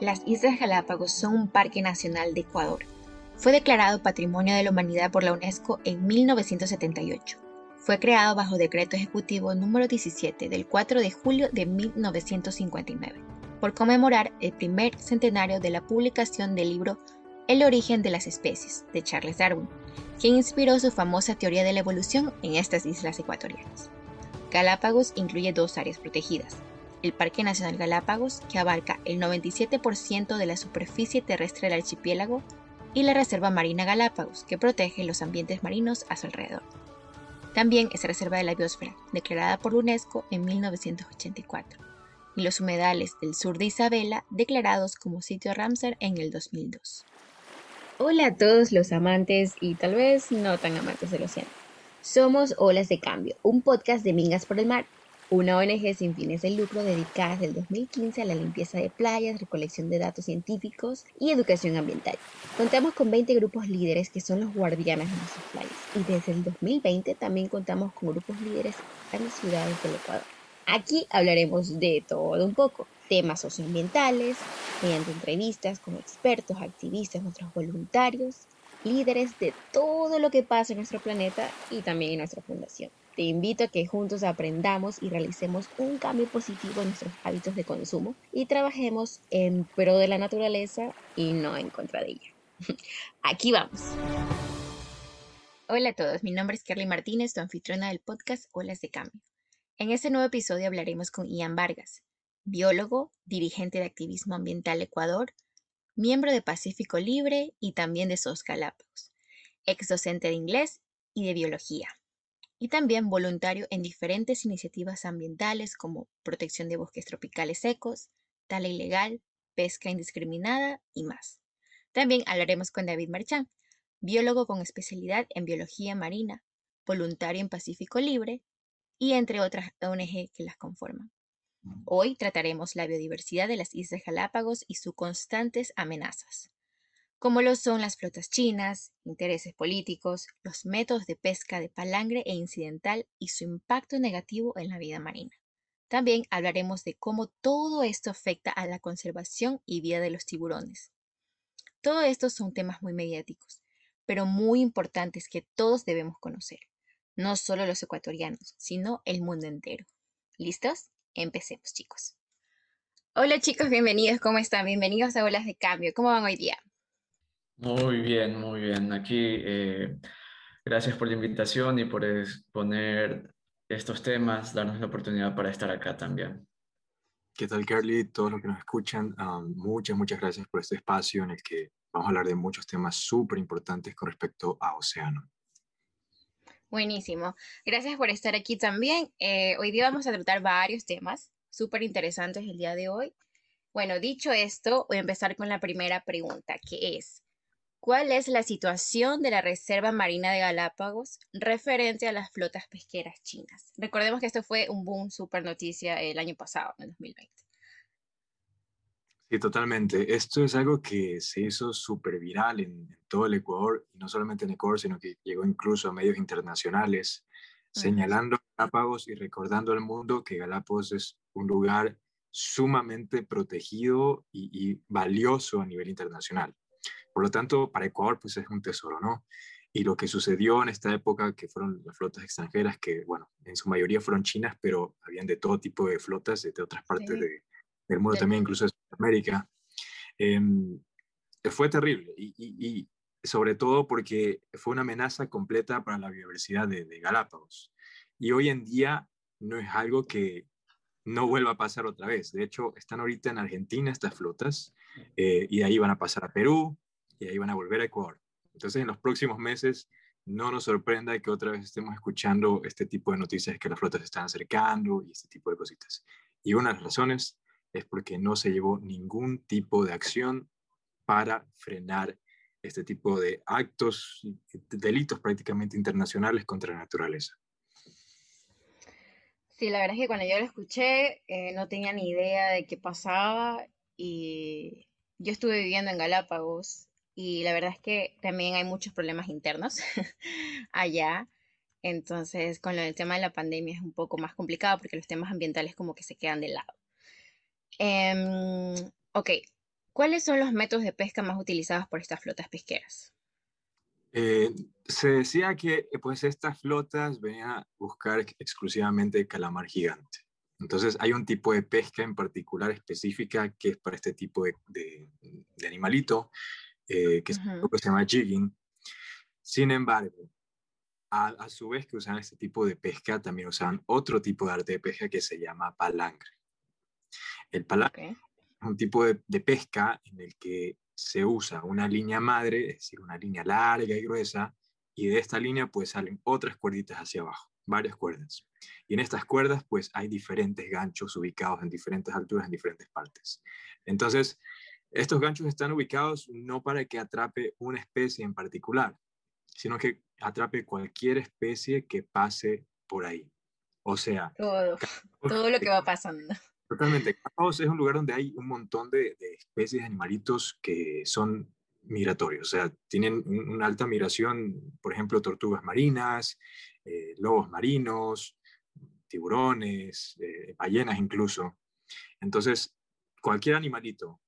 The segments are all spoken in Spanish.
Las Islas Galápagos son un parque nacional de Ecuador. Fue declarado Patrimonio de la Humanidad por la UNESCO en 1978. Fue creado bajo decreto ejecutivo número 17 del 4 de julio de 1959, por conmemorar el primer centenario de la publicación del libro El origen de las especies de Charles Darwin, quien inspiró su famosa teoría de la evolución en estas islas ecuatorianas. Galápagos incluye dos áreas protegidas, el Parque Nacional Galápagos, que abarca el 97% de la superficie terrestre del archipiélago, y la Reserva Marina Galápagos, que protege los ambientes marinos a su alrededor. También es Reserva de la Biosfera, declarada por UNESCO en 1984, y los humedales del sur de Isabela, declarados como sitio Ramsar en el 2002. Hola a todos los amantes y tal vez no tan amantes del océano. Somos Olas de Cambio, un podcast de Mingas por el Mar, una ONG sin fines de lucro dedicada desde el 2015 a la limpieza de playas, recolección de datos científicos y educación ambiental. Contamos con 20 grupos líderes que son los guardianes de nuestras playas y desde el 2020 también contamos con grupos líderes en las ciudades del Ecuador. Aquí hablaremos de todo un poco, temas socioambientales, mediante entrevistas con expertos, activistas, nuestros voluntarios, líderes de todo lo que pasa en nuestro planeta y también en nuestra fundación. Te invito a que juntos aprendamos y realicemos un cambio positivo en nuestros hábitos de consumo y trabajemos en pro de la naturaleza y no en contra de ella. Aquí vamos. Hola a todos, mi nombre es Carly Martínez, tu anfitriona del podcast Olas de Cambio. En este nuevo episodio hablaremos con Ian Vargas, biólogo, dirigente de activismo ambiental Ecuador, miembro de Pacífico Libre y también de SOS Galápagos, ex docente de inglés y de biología y también voluntario en diferentes iniciativas ambientales como protección de bosques tropicales secos, tala ilegal, pesca indiscriminada y más. También hablaremos con David Marchán, biólogo con especialidad en biología marina, voluntario en Pacífico Libre y entre otras ONG que las conforman. Hoy trataremos la biodiversidad de las Islas Galápagos y sus constantes amenazas como lo son las flotas chinas, intereses políticos, los métodos de pesca de palangre e incidental y su impacto negativo en la vida marina. También hablaremos de cómo todo esto afecta a la conservación y vida de los tiburones. Todo esto son temas muy mediáticos, pero muy importantes que todos debemos conocer, no solo los ecuatorianos, sino el mundo entero. ¿Listos? Empecemos, chicos. Hola chicos, bienvenidos, ¿cómo están? Bienvenidos a Olas de Cambio. ¿Cómo van hoy día? Muy bien, muy bien. Aquí, eh, gracias por la invitación y por exponer estos temas, darnos la oportunidad para estar acá también. ¿Qué tal, Carly? Todos los que nos escuchan, muchas, muchas gracias por este espacio en el que vamos a hablar de muchos temas súper importantes con respecto a océano. Buenísimo. Gracias por estar aquí también. Eh, hoy día vamos a tratar varios temas súper interesantes el día de hoy. Bueno, dicho esto, voy a empezar con la primera pregunta, que es, ¿Cuál es la situación de la Reserva Marina de Galápagos referente a las flotas pesqueras chinas? Recordemos que esto fue un boom, super noticia el año pasado, en el 2020. Sí, totalmente. Esto es algo que se hizo súper viral en, todo el Ecuador, y no solamente en Ecuador, sino que llegó incluso a medios internacionales, señalando Galápagos y recordando al mundo que Galápagos es un lugar sumamente protegido y valioso a nivel internacional. Por lo tanto, para Ecuador, pues es un tesoro, ¿no? Y lo que sucedió en esta época, que fueron las flotas extranjeras, que, bueno, en su mayoría fueron chinas, pero habían de todo tipo de flotas de, otras partes del mundo también, incluso de Sudamérica, em, fue terrible. Y, sobre todo porque fue una amenaza completa para la biodiversidad de, de Galápagos. Y hoy en día no es algo que, no vuelva a pasar otra vez. De hecho, están ahorita en Argentina estas flotas eh, y ahí van a pasar a Perú y ahí van a volver a Ecuador. Entonces, en los próximos meses, no nos sorprenda que otra vez estemos escuchando este tipo de noticias que las flotas se están acercando y este tipo de cositas. Y una de las razones es porque no se llevó ningún tipo de acción para frenar este tipo de actos, delitos prácticamente internacionales contra la naturaleza. Sí, la verdad es que cuando yo lo escuché eh, no tenía ni idea de qué pasaba y yo estuve viviendo en Galápagos y la verdad es que también hay muchos problemas internos allá. Entonces, con lo del tema de la pandemia es un poco más complicado porque los temas ambientales como que se quedan de lado. Em, ok, ¿Cuáles son los métodos de pesca más utilizados por estas flotas pesqueras? Eh, se decía que pues estas flotas venían a buscar exclusivamente calamar gigante. Entonces hay un tipo de pesca en particular específica que es para este tipo de, animalito, eh, que se llama jigging. Sin embargo, a, su vez que usan este tipo de pesca, también usan otro tipo de arte de pesca que se llama palangre. El palangre es un tipo de, de, pesca en el que se usa una línea madre, es decir, una línea larga y gruesa, y de esta línea pues salen otras cuerditas hacia abajo, varias cuerdas. Y en estas cuerdas pues hay diferentes ganchos ubicados en diferentes alturas, en diferentes partes. Entonces, estos ganchos están ubicados no para que atrape una especie en particular, sino que atrape cualquier especie que pase por ahí. O sea, todo, todo lo que va pasando. Totalmente. Galápagos es un lugar donde hay un montón de, especies de animalitos que son migratorios, o sea, tienen una alta migración, por ejemplo, tortugas marinas, eh, lobos marinos, tiburones, eh, ballenas incluso. Entonces, cualquier animalito,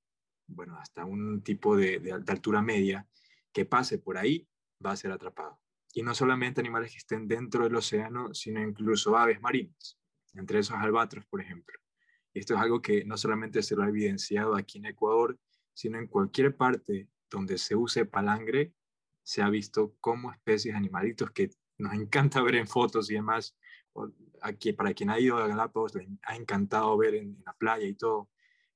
bueno, hasta un tipo de, altura media, que pase por ahí va a ser atrapado. Y no solamente animales que estén dentro del océano, sino incluso aves marinas, entre esos albatros, por ejemplo. Y esto es algo que no solamente se lo ha evidenciado aquí en Ecuador, sino en cualquier parte donde se use palangre, se ha visto como especies animalitos que nos encanta ver en fotos y demás. Para quien ha ido a Galápagos, les ha encantado ver en, la playa y todo.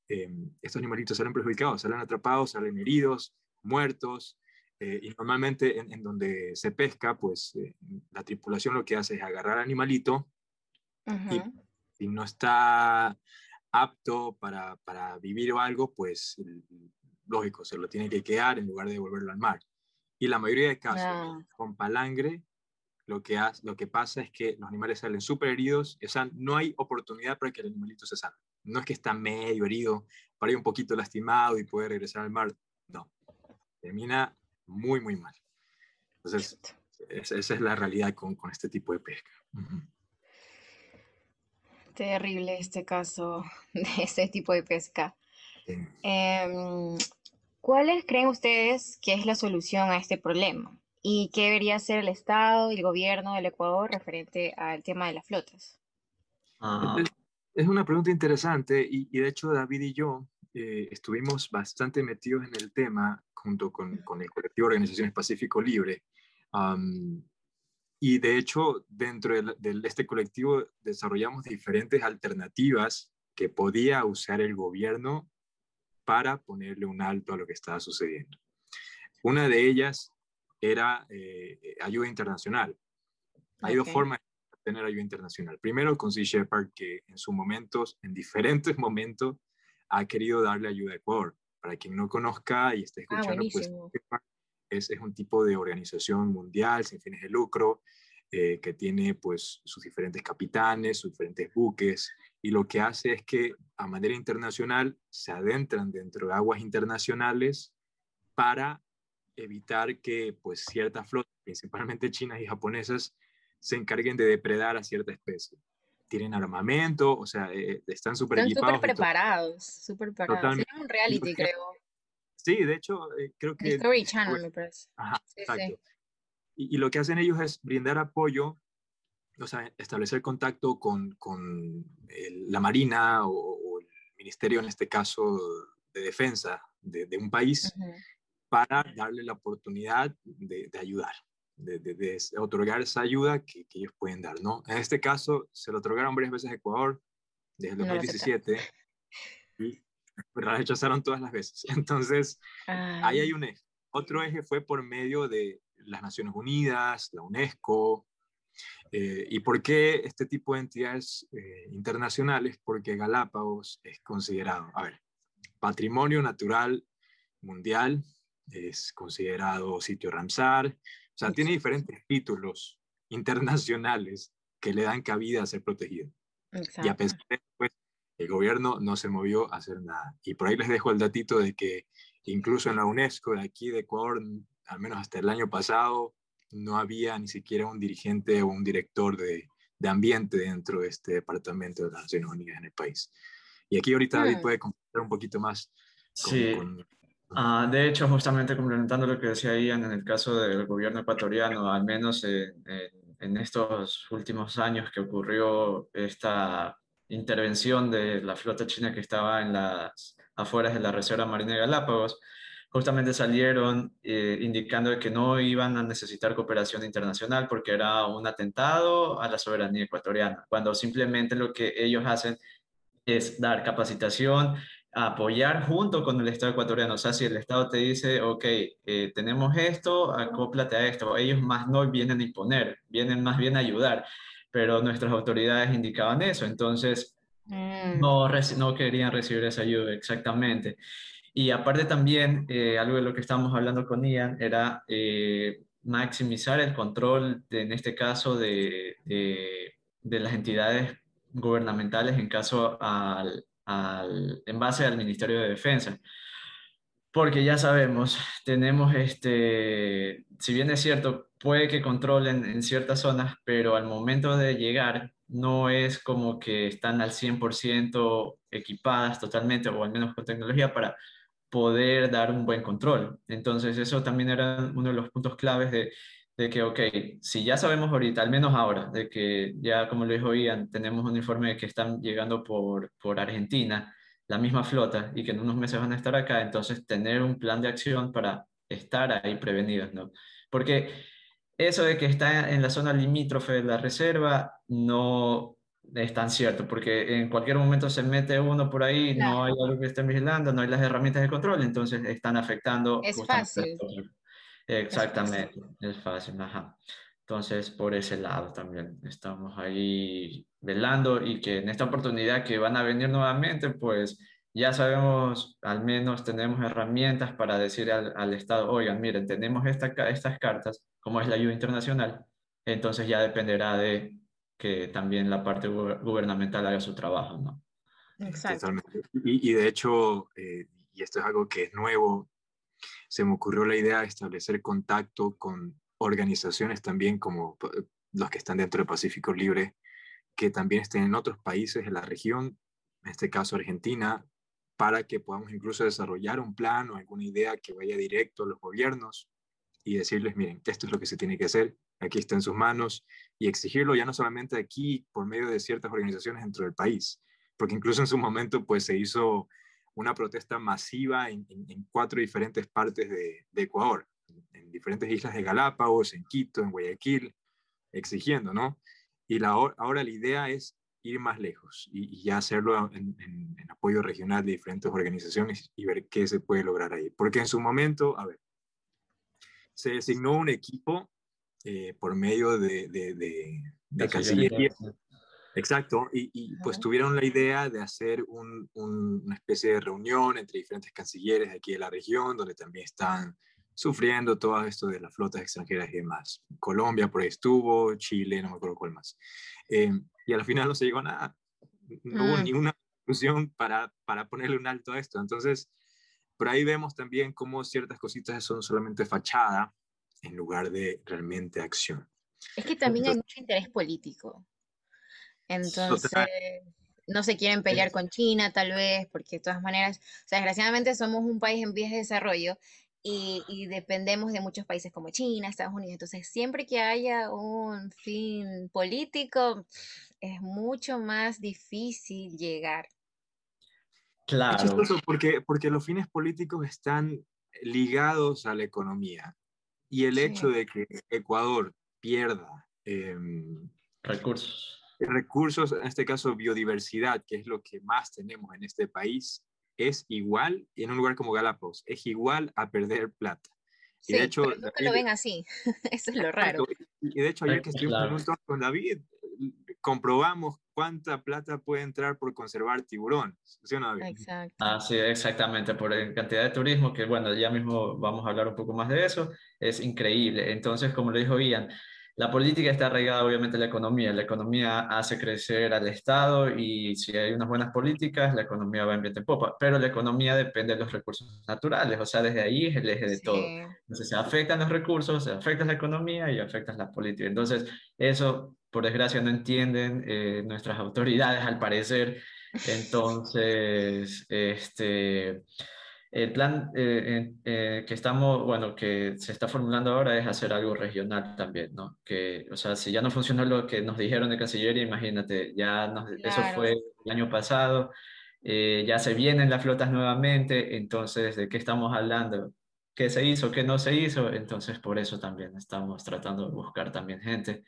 Eh, estos animalitos salen perjudicados, salen atrapados, salen heridos, muertos, eh, y normalmente en, donde se pesca, pues eh, la tripulación lo que hace es agarrar al animalito y si no está apto para, para, vivir o algo, pues lógico, se lo tiene que quedar en lugar de devolverlo al mar. Y la mayoría de casos, ah. con palangre, lo que, hace, lo que pasa es que los animales salen súper heridos, o sea, no hay oportunidad para que el animalito se salve. No es que está medio herido, para ir un poquito lastimado y puede regresar al mar, no. Termina muy, muy mal. Entonces, esa, es la realidad con, con este tipo de pesca. Terrible este caso de este tipo de pesca. Em, ¿Cuáles creen ustedes que es la solución a este problema? ¿Y qué debería hacer el Estado y el gobierno del Ecuador referente al tema de las flotas? Ah. Es una pregunta interesante y, y, de hecho David y yo eh, estuvimos bastante metidos en el tema junto con, con el colectivo Organizaciones Pacífico Libre. y de hecho, dentro de, este colectivo desarrollamos diferentes alternativas que podía usar el gobierno para ponerle un alto a lo que estaba sucediendo. Una de ellas era eh, ayuda internacional. Hay dos formas de tener ayuda internacional. Primero con Sea Shepherd, que en sus momentos, en diferentes momentos, ha querido darle ayuda a Ecuador. Para quien no conozca y esté ah, escuchando, pues es, es, un tipo de organización mundial sin fines de lucro eh, que tiene pues sus diferentes capitanes, sus diferentes buques y lo que hace es que a manera internacional se adentran dentro de aguas internacionales para evitar que pues ciertas flotas, principalmente chinas y japonesas, se encarguen de depredar a cierta especie tienen armamento, o sea, eh, están súper equipados. Están súper preparados, súper preparados. Sería un reality, creo. Sí, de hecho, eh, creo que... Story Channel, me parece. Ajá, exacto. Y, lo que hacen ellos es brindar apoyo, o sea, establecer contacto con, con la Marina o, el Ministerio, en este caso, de Defensa de, de un país, para darle la oportunidad de, de ayudar de, otorgar esa ayuda que, ellos pueden dar, ¿no? En este caso, se lo otorgaron varias veces a Ecuador desde el 2017 y la rechazaron todas las veces. Entonces, ahí hay un eje. Otro eje fue por medio de las Naciones Unidas, la UNESCO. Eh, ¿Y por qué este tipo de entidades eh, internacionales? Porque Galápagos es considerado, a ver, patrimonio natural mundial, es considerado sitio Ramsar, o sea, tiene diferentes títulos internacionales que le dan cabida a ser protegido. Y a pesar de eso, pues, el gobierno no se movió a hacer nada. Y por ahí les dejo el datito de que incluso en la UNESCO de aquí de Ecuador, al menos hasta el año pasado, no había ni siquiera un dirigente o un director de, de ambiente dentro de este departamento de las Naciones Unidas en el país. Y aquí ahorita David hmm. puede comentar un poquito más Sí. Ah, de hecho, justamente complementando lo que decía Ian, en el caso del gobierno ecuatoriano, al menos en, estos últimos años que ocurrió esta intervención de la flota china que estaba en las afueras de la Reserva Marina de Galápagos, justamente salieron eh, indicando que no iban a necesitar cooperación internacional porque era un atentado a la soberanía ecuatoriana, cuando simplemente lo que ellos hacen es dar capacitación, apoyar junto con el Estado ecuatoriano. O sea, si el Estado te dice, ok, eh, tenemos esto, acóplate a esto, ellos más no vienen a imponer, vienen más bien a ayudar, pero nuestras autoridades indicaban eso, entonces mm. no, no querían recibir esa ayuda exactamente. Y aparte también, eh, algo de lo que estábamos hablando con Ian era eh, maximizar el control, en este caso, de, de, las entidades gubernamentales en caso al, al, en base al Ministerio de Defensa. Porque ya sabemos, tenemos este, si bien es cierto, puede que controlen en ciertas zonas, pero al momento de llegar no es como que están al 100% equipadas totalmente, o al menos con tecnología, para poder dar un buen control. Entonces, eso también era uno de los puntos claves de, de que, ok, si ya sabemos ahorita, al menos ahora, de que ya, como lo dijo Ian, tenemos un informe de que están llegando por, por Argentina, la misma flota, y que en unos meses van a estar acá, entonces tener un plan de acción para estar ahí prevenidos, ¿no? Porque eso de que está en la zona limítrofe de la reserva no es tan cierto, porque en cualquier momento se mete uno por ahí, no hay algo que estén vigilando, no hay las herramientas de control, entonces están afectando. Es fácil. Exactamente, es fácil, ajá. Entonces, por ese lado también estamos ahí velando y que en esta oportunidad que van a venir nuevamente, pues ya sabemos, al menos tenemos herramientas para decir al, al Estado, oigan, miren, tenemos esta, estas cartas, como es la ayuda internacional, entonces ya dependerá de que también la parte gubernamental haga su trabajo, ¿no? Exacto. Y, y, de hecho, eh, y esto es algo que es nuevo, se me ocurrió la idea de establecer contacto con organizaciones también como los que están dentro del Pacífico Libre, que también estén en otros países de la región, en este caso Argentina, para que podamos incluso desarrollar un plan o alguna idea que vaya directo a los gobiernos y decirles, miren, esto es lo que se tiene que hacer, aquí está en sus manos, y exigirlo ya no solamente aquí por medio de ciertas organizaciones dentro del país, porque incluso en su momento pues se hizo una protesta masiva en, cuatro diferentes partes de, Ecuador, en diferentes islas de Galápagos, en Quito, en Guayaquil, exigiendo, ¿no? Y la, ahora la idea es ir más lejos y, ya hacerlo en, apoyo regional de diferentes organizaciones y ver qué se puede lograr ahí. Porque en su momento, a ver, se designó un equipo eh, por medio de, de, Cancillería. Exacto, y, pues tuvieron la idea de hacer una especie de reunión entre diferentes cancilleres aquí de la región, donde también están sufriendo todo esto de las flotas extranjeras y demás. Colombia por ahí estuvo, Chile, no me acuerdo cuál más. Eh, y al final no se llegó a nada. No hubo mm. ni una solución para, para ponerle un alto a esto. Entonces, por ahí vemos también cómo ciertas cositas son solamente fachada en lugar de realmente acción. Es que también hay mucho interés político. Entonces, no se quieren pelear con China tal vez, porque de todas maneras, o sea, desgraciadamente somos un país en vías de desarrollo y, y, dependemos de muchos países como China, Estados Unidos. Entonces, siempre que haya un fin político, es mucho más difícil llegar. Claro. Es chistoso porque, porque los fines políticos están ligados a la economía. Y el hecho de que Ecuador pierda em, recursos. Recursos, en este caso biodiversidad, que es lo que más tenemos en este país, es igual, y en un lugar como Galápagos, es igual a perder plata. Y de hecho, pero nunca lo ven así, eso es lo raro. Y de hecho, ayer que estuvimos con David, comprobamos cuánta plata puede entrar por conservar tiburón. ¿sí no, Exacto. Ah, sí, exactamente, por cantidad de turismo, que bueno, ya mismo vamos a hablar un poco más de eso, es increíble. Entonces, como lo dijo Ian, la política está arraigada obviamente en la economía. La economía hace crecer al Estado y si hay unas buenas políticas, la economía va en viento en popa. Pero la economía depende de los recursos naturales, o sea, desde ahí es el eje de todo. Entonces se afectan los recursos, se afecta la economía y afectan la política. Entonces, eso, por desgracia, no entienden eh, nuestras autoridades al parecer. Entonces, este el plan eh, eh, que estamos, bueno, que se está formulando ahora es hacer algo regional también, ¿no? Que, o sea, si ya no funcionó lo que nos dijeron de Cancillería, imagínate, ya eso fue el año pasado, eh, ya se vienen las flotas nuevamente, entonces, ¿de qué estamos hablando? ¿Qué se hizo? ¿Qué no se hizo? Entonces, por eso también estamos tratando de buscar también gente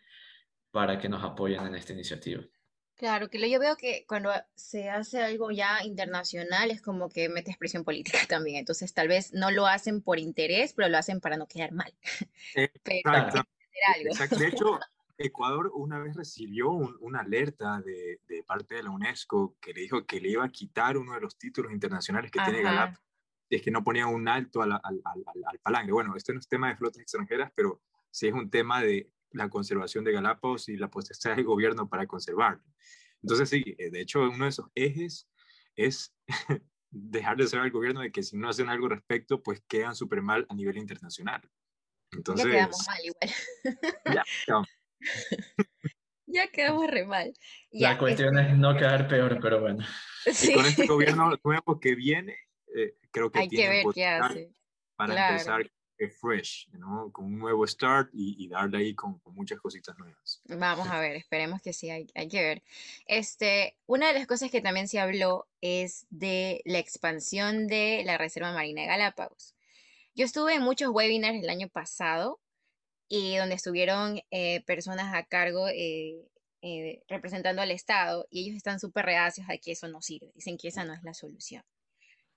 para que nos apoyen en esta iniciativa. Claro, que yo veo que cuando se hace algo ya internacional es como que metes presión política también. Entonces, tal vez no lo hacen por interés, pero lo hacen para no quedar mal. Exacto. De hecho, Ecuador una vez recibió una alerta de, parte de la UNESCO que le dijo que le iba a quitar uno de los títulos internacionales que tiene Galap, es que no ponía un alto al, al, al, palangre. Bueno, esto no es tema de flotas extranjeras, pero sí es un tema de la conservación de Galápagos y la potestad del gobierno para conservarlo. Entonces, sí, eh, de hecho, uno de esos ejes es dejar de ser al gobierno de que si no hacen algo al respecto, pues quedan súper mal a nivel internacional. Entonces, ya quedamos mal igual. Ya, quedamos. ya quedamos re mal. la cuestión es no quedar peor, pero bueno. Y con este gobierno nuevo que viene, eh, creo que hay que ver qué hace. Para empezar fresh, ¿no? con un nuevo start y, darle ahí con, muchas cositas nuevas. Vamos a ver, esperemos que sí, hay, hay, que ver. Este, una de las cosas que también se habló es de la expansión de la Reserva Marina de Galápagos. Yo estuve en muchos webinars el año pasado y donde estuvieron eh, personas a cargo eh, eh, representando al Estado y ellos están súper reacios a que eso no sirve, dicen que esa no es la solución.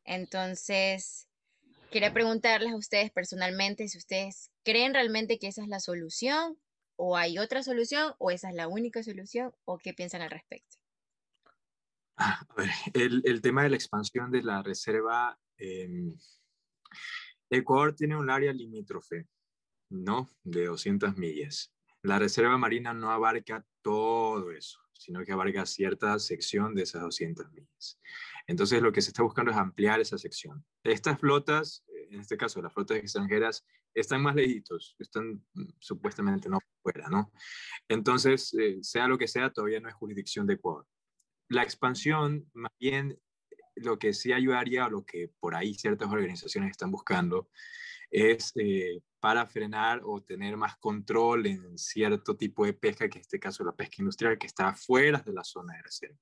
Entonces, Quería preguntarles a ustedes personalmente si ustedes creen realmente que esa es la solución o hay otra solución o esa es la única solución o qué piensan al respecto. Ah, el, tema de la expansión de la reserva, eh, Ecuador tiene un área limítrofe, ¿no? De 200 millas. La reserva marina no abarca todo eso, sino que abarca cierta sección de esas 200 millas. Entonces lo que se está buscando es ampliar esa sección. Estas flotas, en este caso las flotas extranjeras, están más lejitos, están mm, supuestamente no fuera, ¿no? Entonces, eh, sea lo que sea, todavía no es jurisdicción de Ecuador. La expansión, más bien, lo que sí ayudaría, o lo que por ahí ciertas organizaciones están buscando, es eh, para frenar o tener más control en cierto tipo de pesca, que en este caso la pesca industrial, que está fuera de la zona de reserva.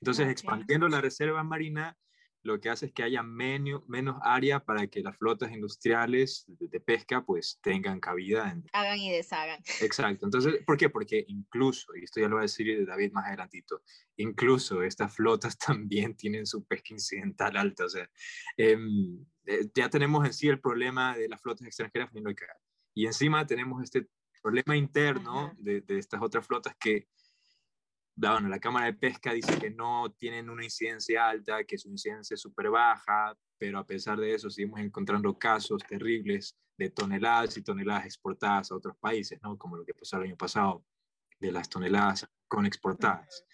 Entonces, expandiendo la reserva marina, lo que hace es que haya menos, menos área para que las flotas industriales de, pesca pues tengan cabida. En... Hagan y deshagan. Exacto. Entonces, ¿por qué? Porque incluso, y esto ya lo va a decir David más adelantito, incluso estas flotas también tienen su pesca incidental alta. O sea, em, eh, ya tenemos en sí el problema de las flotas extranjeras y encima tenemos este problema interno de, de estas otras flotas que bueno, la Cámara de Pesca dice que no tienen una incidencia alta, que su incidencia es súper baja, pero a pesar de eso seguimos encontrando casos terribles de toneladas y toneladas exportadas a otros países, ¿no? Como lo que pasó el año pasado, de las toneladas con exportadas.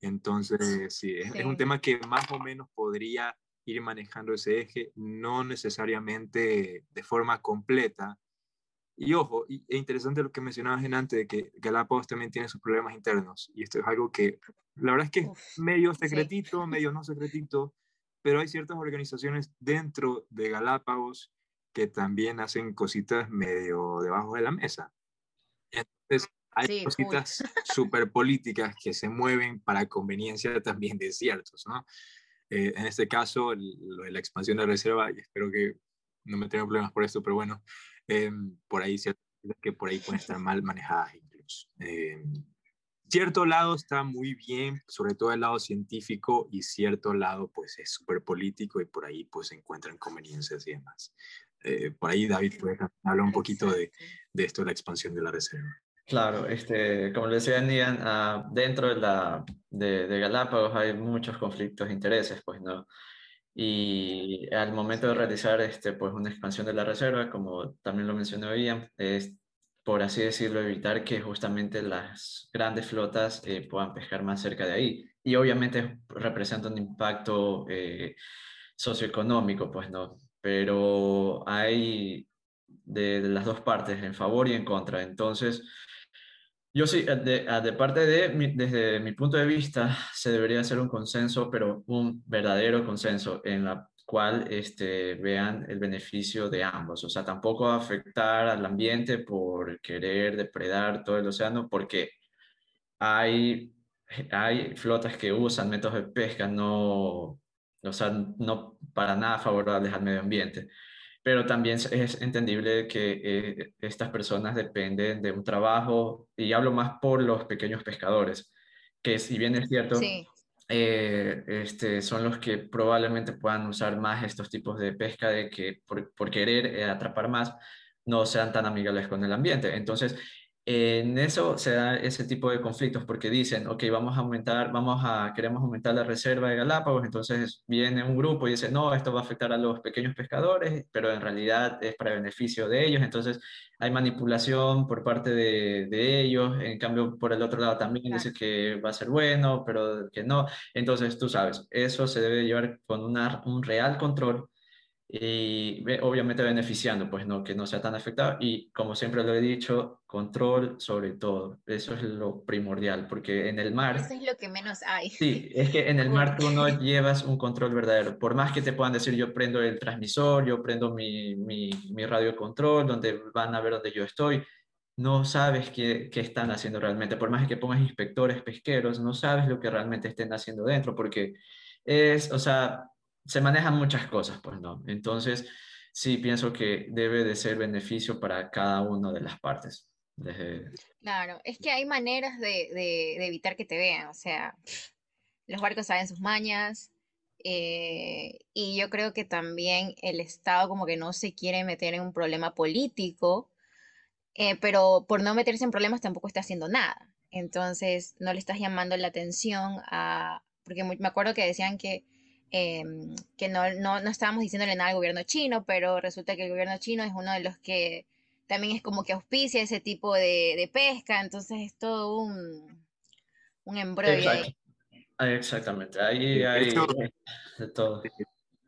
Entonces, sí, es, un tema que más o menos podría ir manejando ese eje, no necesariamente de forma completa, y ojo, y, es interesante lo que mencionabas en antes de que Galápagos también tiene sus problemas internos. Y esto es algo que la verdad es que es medio secretito, medio no secretito, pero hay ciertas organizaciones dentro de Galápagos que también hacen cositas medio debajo de la mesa. Entonces, hay cositas súper políticas que se mueven para conveniencia también de ciertos, ¿no? Eh, en este caso, lo de la expansión de la reserva, y espero que no me tenga problemas por esto, pero bueno, Em, por ahí que por ahí pueden estar mal manejadas incluso. Em, cierto lado está muy bien, sobre todo el lado científico, y cierto lado pues es súper político y por ahí pues se encuentran conveniencias y demás. Eh, por ahí David puede hablar un poquito de, de, esto de la expansión de la reserva. Claro, este, como le decía Nian, uh, dentro de, la, de, de, Galápagos hay muchos conflictos de intereses, pues no. Y al momento de realizar este, pues una expansión de la reserva, como también lo mencionó Ian, es, por así decirlo, evitar que justamente las grandes flotas eh, puedan pescar más cerca de ahí. Y obviamente representa un impacto eh, socioeconómico, pues no, pero hay de, de, las dos partes, en favor y en contra. Entonces, yo sí, eh, de, ah, de, parte de, desde mi punto de vista, se debería hacer un consenso, pero un verdadero consenso en la cual este, vean el beneficio de ambos. O sea, tampoco afectar al ambiente por querer depredar todo el océano, porque hay, hay flotas que usan métodos de pesca no, o sea, no para nada favorables al medio ambiente. Pero también es entendible que eh, estas personas dependen de un trabajo, y hablo más por los pequeños pescadores, que si bien es cierto, eh, este, son los que probablemente puedan usar más estos tipos de pesca de que por, por querer eh, atrapar más no sean tan amigables con el ambiente. Entonces, en eso se da ese tipo de conflictos porque dicen, ok, vamos a aumentar, vamos a, queremos aumentar la reserva de Galápagos, entonces viene un grupo y dice, no, esto va a afectar a los pequeños pescadores, pero en realidad es para beneficio de ellos, entonces hay manipulación por parte de, de ellos, en cambio por el otro lado también dice que va a ser bueno, pero que no, entonces tú sabes, eso se debe llevar con una, un real control y obviamente beneficiando, pues no, que no sea tan afectado y como siempre lo he dicho, control sobre todo, eso es lo primordial, porque en el mar... Eso es lo que menos hay. Sí, es que en el mar tú no llevas un control verdadero, por más que te puedan decir yo prendo el transmisor, yo prendo mi, mi, mi radio control, donde van a ver donde yo estoy, no sabes qué, qué, están haciendo realmente, por más que pongas inspectores pesqueros, no sabes lo que realmente estén haciendo dentro, porque es, o sea, se manejan muchas cosas, pues no. Entonces, sí pienso que debe de ser beneficio para cada una de las partes. Claro, es que hay maneras de, de, evitar que te vean, o sea, los barcos saben sus mañas, eh, y yo creo que también el Estado como que no se quiere meter en un problema político, eh, pero por no meterse en problemas tampoco está haciendo nada. Entonces, no le estás llamando la atención a, porque me acuerdo que decían que Em, que no, no, no, estábamos diciéndole nada al gobierno chino, pero resulta que el gobierno chino es uno de los que también es como que auspicia ese tipo de, de pesca, entonces es todo un, un embrollo. Exactamente, ahí hay de todo.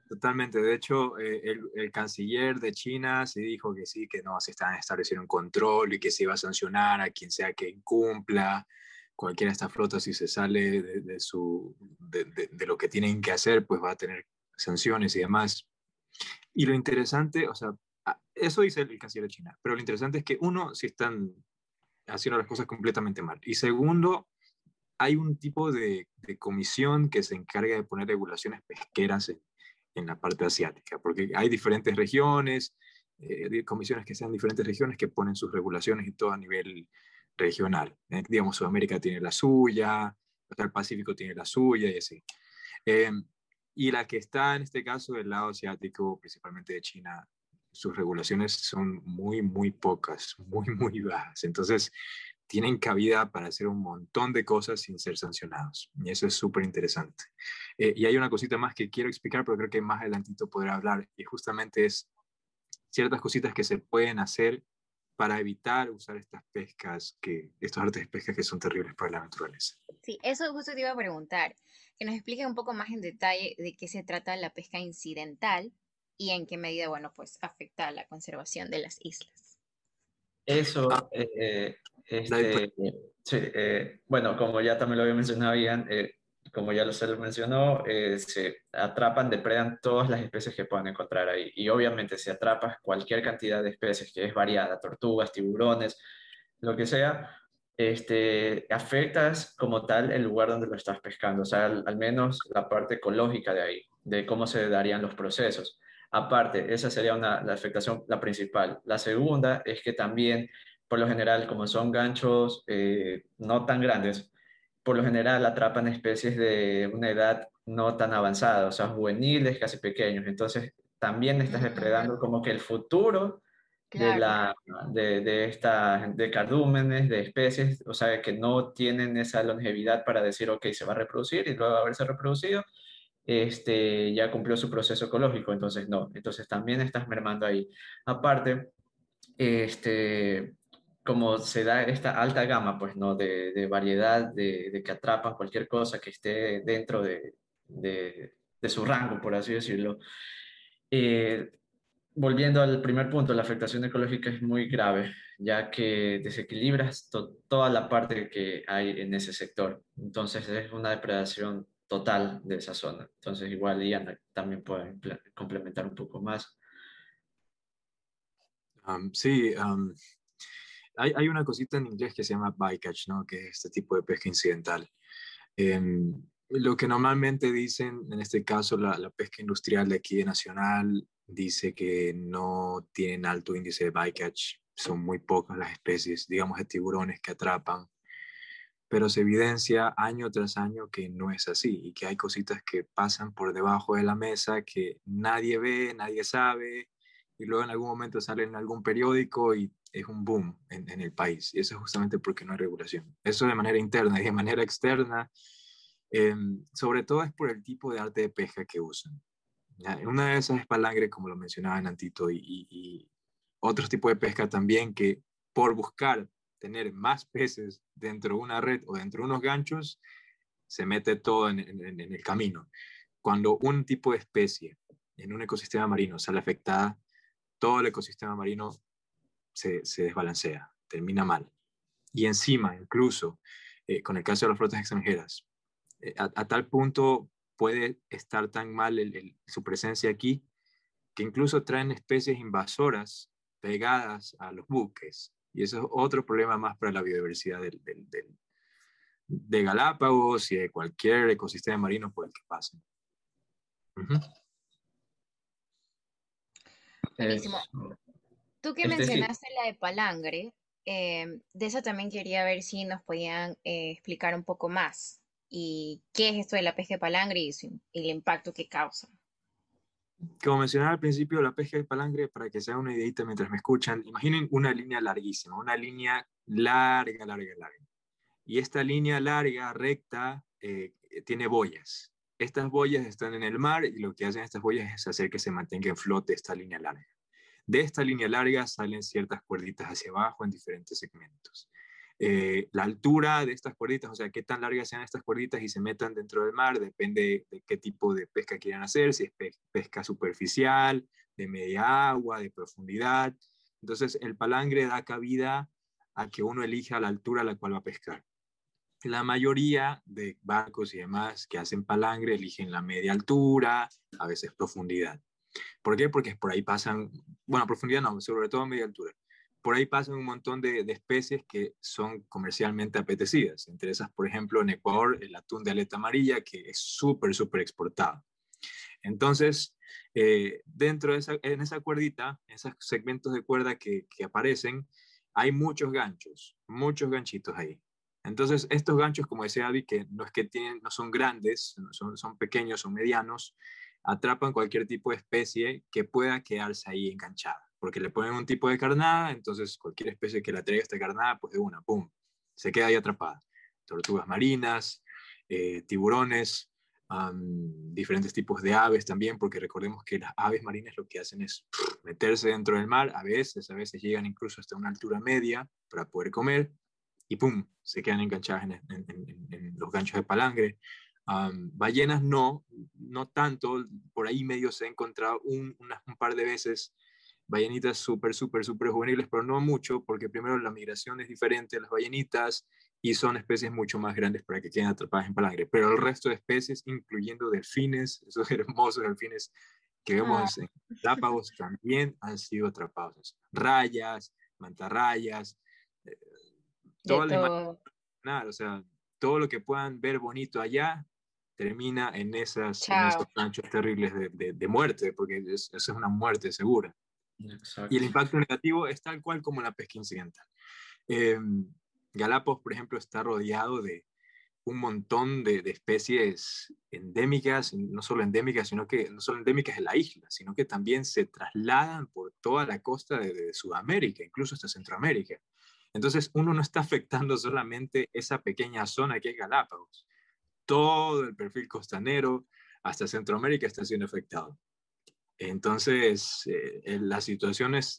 Totalmente, de hecho, eh, el, el, canciller de China se dijo que sí, que no, se están estableciendo un control y que se iba a sancionar a quien sea que incumpla cualquiera de estas flotas, si se sale de, su, de, lo que tienen que hacer, pues va a tener sanciones y demás. Y lo interesante, o sea, eso dice el, canciller de China, pero lo interesante es que uno, si están haciendo las cosas completamente mal. Y segundo, hay un tipo de, comisión que se encarga de poner regulaciones pesqueras en, en la parte asiática, porque hay diferentes regiones, eh, comisiones que sean diferentes regiones que ponen sus regulaciones y todo a nivel regional. ¿eh? Digamos, Sudamérica tiene la suya, el Pacífico tiene la suya y así. Eh, y la que está en este caso del lado asiático, principalmente de China, sus regulaciones son muy, muy pocas, muy, muy bajas. Entonces, tienen cabida para hacer un montón de cosas sin ser sancionados. Y eso es súper interesante. Eh, y hay una cosita más que quiero explicar, pero creo que más adelantito podré hablar, y justamente es ciertas cositas que se pueden hacer para evitar usar estas pescas, que, estos artes de pesca que son terribles para la naturaleza. Sí, eso justo te iba a preguntar, que nos explique un poco más en detalle de qué se trata la pesca incidental y en qué medida, bueno, pues afecta a la conservación de las islas. Eso, ah. eh, este, sí, eh, bueno, como ya también lo había mencionado Ian, eh, como ya se lo mencionó, eh, se atrapan, depredan todas las especies que puedan encontrar ahí. Y obviamente si atrapas cualquier cantidad de especies que es variada, tortugas, tiburones, lo que sea, este, afectas como tal el lugar donde lo estás pescando, o sea, al, menos la parte ecológica de ahí, de cómo se darían los procesos. Aparte, esa sería una, la afectación, la principal. La segunda es que también, por lo general, como son ganchos eh, no tan grandes, por lo general atrapan especies de una edad no tan avanzada, o sea, juveniles, casi pequeños. Entonces, también estás depredando como que el futuro de, la, de, de, esta, de cardúmenes, de especies, o sea, que no tienen esa longevidad para decir, ok, se va a reproducir y luego de haberse reproducido, este, ya cumplió su proceso ecológico, entonces no, entonces también estás mermando ahí. Aparte, este, como se da esta alta gama, pues, ¿no? De, de variedad, de, de, que atrapan cualquier cosa que esté dentro de, de su rango, por así decirlo. Eh, volviendo al primer punto, la afectación ecológica es muy grave, ya que desequilibras toda la parte que hay en ese sector. Entonces es una depredación total de esa zona. Entonces igual Ian también puede complementar un poco más. sí, hay, hay, una cosita en inglés que se llama bycatch, ¿no? que es este tipo de pesca incidental. Em, lo que normalmente dicen, en este caso la, la, pesca industrial de aquí de Nacional, dice que no tienen alto índice de bycatch, son muy pocas las especies, digamos, de tiburones que atrapan pero se evidencia año tras año que no es así y que hay cositas que pasan por debajo de la mesa que nadie ve, nadie sabe y luego en algún momento sale en algún periódico y es un boom en, el país. Y eso es justamente porque no hay regulación. Eso de manera interna y de manera externa, em, sobre todo es por el tipo de arte de pesca que usan. Una de esas es palangre, como lo mencionaba Antito, y, y, y otros tipos de pesca también que por buscar tener más peces dentro de una red o dentro de unos ganchos, se mete todo en, el camino. Cuando un tipo de especie en un ecosistema marino sale afectada, todo el ecosistema marino se, desbalancea, termina mal. Y encima, incluso, eh, con el caso de las flotas extranjeras, eh, a, tal punto puede estar tan mal su presencia aquí que incluso traen especies invasoras pegadas a los buques y eso es otro problema más para la biodiversidad del, de Galápagos y de cualquier ecosistema marino por el que pasen. Buenísimo. Tú que mencionaste la de palangre, em, de eso también quería ver si nos podían eh, explicar un poco más. ¿Y qué es esto de la pesca de palangre y, y el impacto que causa? Como mencionaba al principio, la pesca de palangre, para que se haga una ideita mientras me escuchan, imaginen una línea larguísima, una línea larga, larga, larga. Y esta línea larga, recta, eh, tiene boyas. Estas boyas están en el mar y lo que hacen estas boyas es hacer que se mantenga en flote esta línea larga. De esta línea larga salen ciertas cuerditas hacia abajo en diferentes segmentos. Eh, la altura de estas cuerditas, o sea, qué tan largas sean estas cuerditas y se metan dentro del mar, depende de qué tipo de pesca quieran hacer, si es pesca superficial, de media agua, de profundidad. Entonces, el palangre da cabida a que uno elija la altura a la cual va a pescar. La mayoría de barcos y demás que hacen palangre eligen la media altura, a veces profundidad. ¿Por qué? Porque por ahí pasan, bueno, profundidad no, sobre todo media altura por ahí pasan un montón de, especies que son comercialmente apetecidas. Entre esas, por ejemplo, en Ecuador, el atún de aleta amarilla, que es súper, súper exportado. Entonces, eh, dentro de esa, en esa cuerdita, esos segmentos de cuerda que, aparecen, hay muchos ganchos, muchos ganchitos ahí. Entonces, estos ganchos, como decía Abby, que no es que tienen, no son grandes, son, son pequeños, son medianos, atrapan cualquier tipo de especie que pueda quedarse ahí enganchada porque le ponen un tipo de carnada, entonces cualquier especie que la traiga esta carnada, pues de una, ¡pum!, se queda ahí atrapada. Tortugas marinas, eh, tiburones, diferentes tipos de aves también, porque recordemos que las aves marinas lo que hacen es meterse dentro del mar, a veces, a veces llegan incluso hasta una altura media para poder comer, y ¡pum!, se quedan enganchadas en, los ganchos de palangre. Ballenas no, no tanto, por ahí medio se ha encontrado un, un par de veces ballenitas súper, súper, súper juveniles, pero no mucho, porque primero la migración es diferente a las ballenitas y son especies mucho más grandes para que queden atrapadas en palangre. Pero el resto de especies, incluyendo delfines, esos hermosos delfines que vemos ah. en Galápagos, también han sido atrapados. Rayas, mantarrayas, eh, todo. o sea, todo lo que puedan ver bonito allá termina en, esas, en esos ranchos terribles de, de, muerte, porque esa es una muerte segura. Y el impacto negativo es tal cual como la pesca incidental. Eh, Galápagos, por ejemplo, está rodeado de un montón de, especies endémicas, no solo endémicas, sino que no solo endémicas de la isla, sino que también se trasladan por toda la costa de, Sudamérica, incluso hasta Centroamérica. Entonces, uno no está afectando solamente esa pequeña zona que es Galápagos. Todo el perfil costanero hasta Centroamérica está siendo afectado. Entonces, eh, la situación es,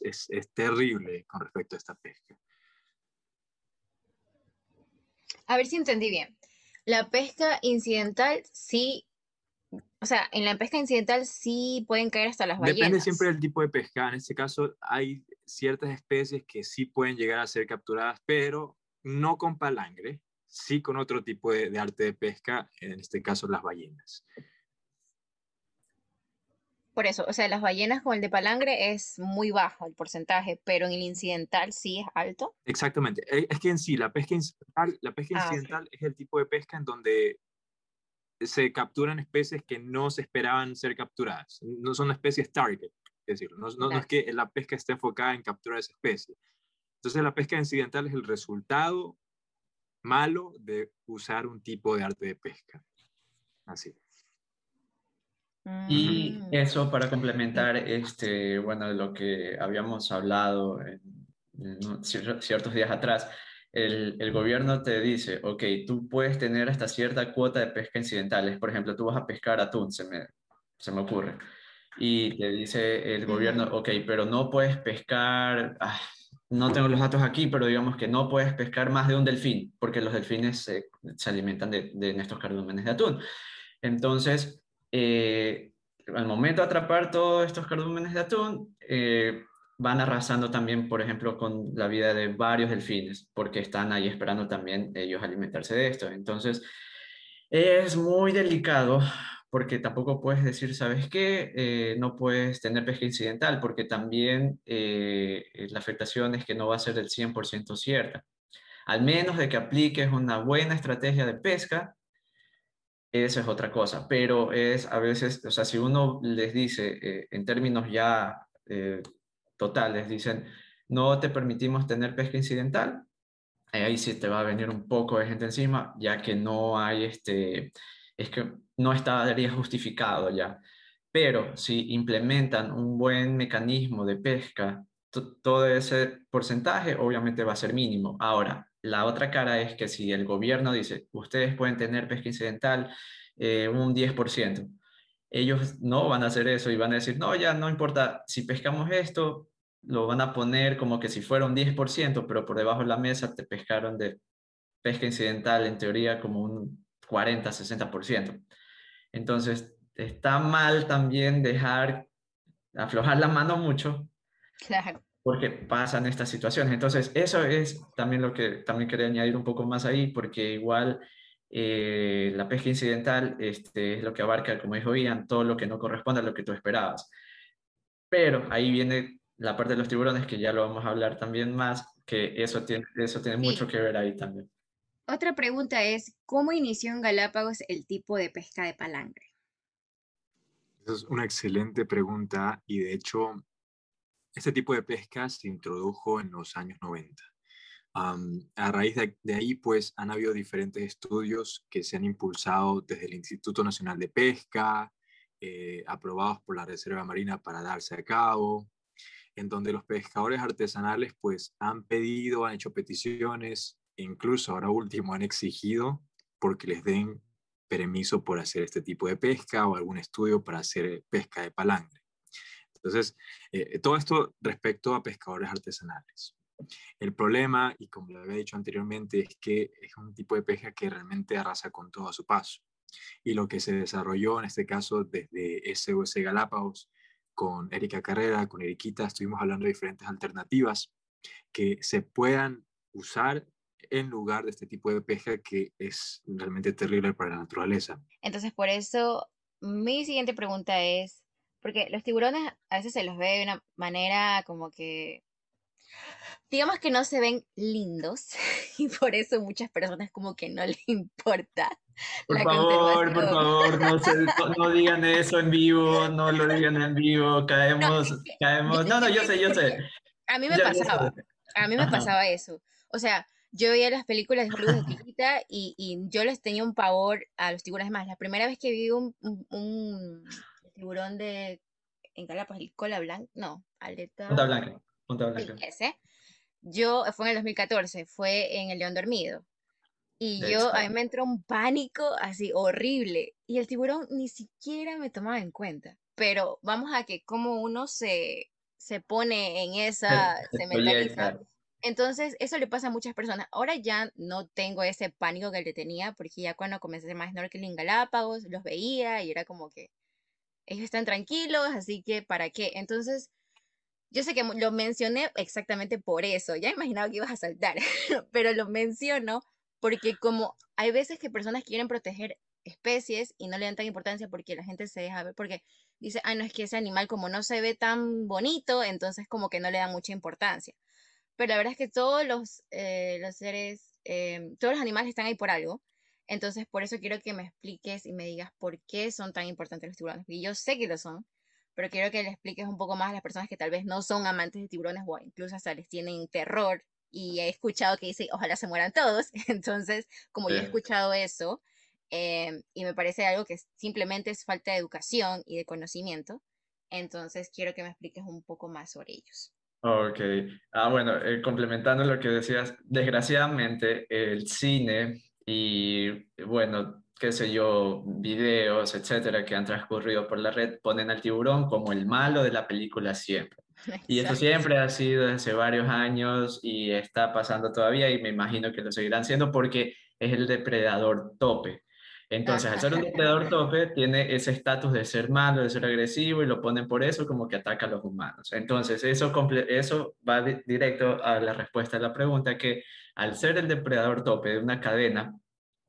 terrible con respecto a esta pesca. A ver si entendí bien. La pesca incidental sí, o sea, en la pesca incidental sí pueden caer hasta las ballenas. Depende siempre del tipo de pesca. En este caso hay ciertas especies que sí pueden llegar a ser capturadas, pero no con palangre, sí con otro tipo de, de arte de pesca, en este caso las ballenas. Por eso, o sea, las ballenas con el de palangre es muy bajo el porcentaje, pero en el incidental sí es alto. Exactamente. E, es que en sí, la pesca incidental, la pesca Ah, incidental es el tipo de pesca en donde se capturan especies que no se esperaban ser capturadas. No son especies target, es decir, no, no- no es que la pesca esté enfocada en capturar esa especie. Entonces la pesca incidental es el resultado malo de usar un tipo de arte de pesca. Así. Y Mm, eso para complementar, este, bueno, lo que habíamos hablado en, en ciertos días atrás, el, el gobierno te dice, ok, tú puedes tener hasta cierta cuota de pesca incidentales. Por ejemplo, tú vas a pescar atún, se me, se me ocurre. Y te dice el gobierno, ok, pero no puedes pescar, ah, no tengo los datos aquí, pero digamos que no puedes pescar más de un delfín, porque los delfines se, alimentan de, de estos cardúmenes de atún. Entonces, eh, al momento de atrapar todos estos cardúmenes de atún, eh, van arrasando también, por ejemplo, con la vida de varios delfines, porque están ahí esperando también ellos alimentarse de esto. Entonces, es muy delicado porque tampoco puedes decir, ¿sabes qué? Eh, no puedes tener pesca incidental porque también eh, la afectación es que no va a ser del 100% cierta. Al menos de que apliques una buena estrategia de pesca, eso es otra cosa, pero es a veces, o sea, si uno les dice eh, en términos ya eh, totales, dicen, no te permitimos tener pesca incidental, eh, ahí sí te va a venir un poco de gente encima, ya que no hay este, es que no estaría justificado ya. Pero si implementan un buen mecanismo de pesca, to- todo ese porcentaje obviamente va a ser mínimo. Ahora, la otra cara es que si el gobierno dice, ustedes pueden tener pesca incidental eh, un 10%, ellos no van a hacer eso y van a decir, no, ya no importa, si pescamos esto, lo van a poner como que si fuera un 10%, pero por debajo de la mesa te pescaron de pesca incidental, en teoría, como un 40-60%. Entonces, está mal también dejar aflojar la mano mucho Claro. porque pasan estas situaciones. Entonces, eso es también lo que también quería añadir un poco más ahí, porque igual eh, la pesca incidental este, es lo que abarca, como dijo Ian, todo lo que no corresponde a lo que tú esperabas. Pero ahí viene la parte de los tiburones, que ya lo vamos a hablar también más, que eso tiene, eso tiene Sí. mucho que ver ahí también. Otra pregunta es, ¿cómo inició en Galápagos el tipo de pesca de palangre? Esa es una excelente pregunta y de hecho este tipo de pesca se introdujo en los años 90. Am, a raíz de, ahí, pues, han habido diferentes estudios que se han impulsado desde el Instituto Nacional de Pesca, eh, aprobados por la Reserva Marina para darse a cabo, en donde los pescadores artesanales, pues, han pedido, han hecho peticiones, incluso ahora último han exigido porque les den permiso por hacer este tipo de pesca o algún estudio para hacer pesca de palangre. Entonces, eh, todo esto respecto a pescadores artesanales. El problema, y como lo había dicho anteriormente, es que es un tipo de pesca que realmente arrasa con todo a su paso. Y lo que se desarrolló en este caso desde SOS Galápagos con Erika Carrera, con Eriquita, estuvimos hablando de diferentes alternativas que se puedan usar en lugar de este tipo de pesca que es realmente terrible para la naturaleza. Entonces, por eso, mi siguiente pregunta es, porque los tiburones a veces se los ve de una manera como que, digamos que no se ven lindos, y por eso muchas personas como que no les importa Por la favor, por favor, no, se- no- no digan eso en vivo, no lo digan en vivo, caemos, que caemos. No, no, yo sé, yo sé. A mí me Ya, pasaba, a mí me Ajá. pasaba eso. O sea, yo veía las películas de Hollywood de chiquita y, y yo les tenía un pavor a los tiburones más. La primera vez que vi un, un, un tiburón de en Galápagos, el cola blanca, no, aleta. Punta Blanca, Punta Blanca. ese. Yo, fue en el 2014, fue en el León Dormido. Y yo, a mí me entró un pánico así horrible. Y el tiburón ni siquiera me tomaba en cuenta. Pero vamos a que como uno se, se pone en esa, se mentaliza. Entonces, eso le pasa a muchas personas. Ahora ya no tengo ese pánico que le tenía, porque ya cuando comencé a hacer más snorkeling Galápagos, los veía y era como que ellos están tranquilos, así que ¿para qué? Entonces, yo sé que lo mencioné exactamente por eso. Ya imaginaba que ibas a saltar, pero lo menciono porque como hay veces que personas quieren proteger especies y no le dan tan importancia porque la gente se deja ver, porque dice, ah, no es que ese animal como no se ve tan bonito, entonces como que no le da mucha importancia. Pero la verdad es que todos los, eh, los seres, eh, todos los animales están ahí por algo. Entonces, por eso quiero que me expliques y me digas por qué son tan importantes los tiburones. Porque yo sé que lo son, pero quiero que le expliques un poco más a las personas que tal vez no son amantes de tiburones o incluso hasta les tienen terror. Y he escuchado que dice, ojalá se mueran todos. Entonces, como yo he escuchado eso, Em, y me parece algo que simplemente es falta de educación y de conocimiento. Entonces quiero que me expliques un poco más sobre ellos. Ok, ah, bueno, eh, complementando lo que decías, desgraciadamente el cine y, bueno, qué sé yo, videos, etcétera, que han transcurrido por la red, ponen al tiburón como el malo de la película siempre. Y eso siempre ha sido desde varios años y está pasando todavía y me imagino que lo seguirán siendo porque es el depredador tope. Entonces, al ser un depredador tope, tiene ese estatus de ser malo, de ser agresivo, y lo ponen por eso como que ataca a los humanos. Entonces, eso, eso va directo a la respuesta a la pregunta, que al ser el depredador tope de una cadena,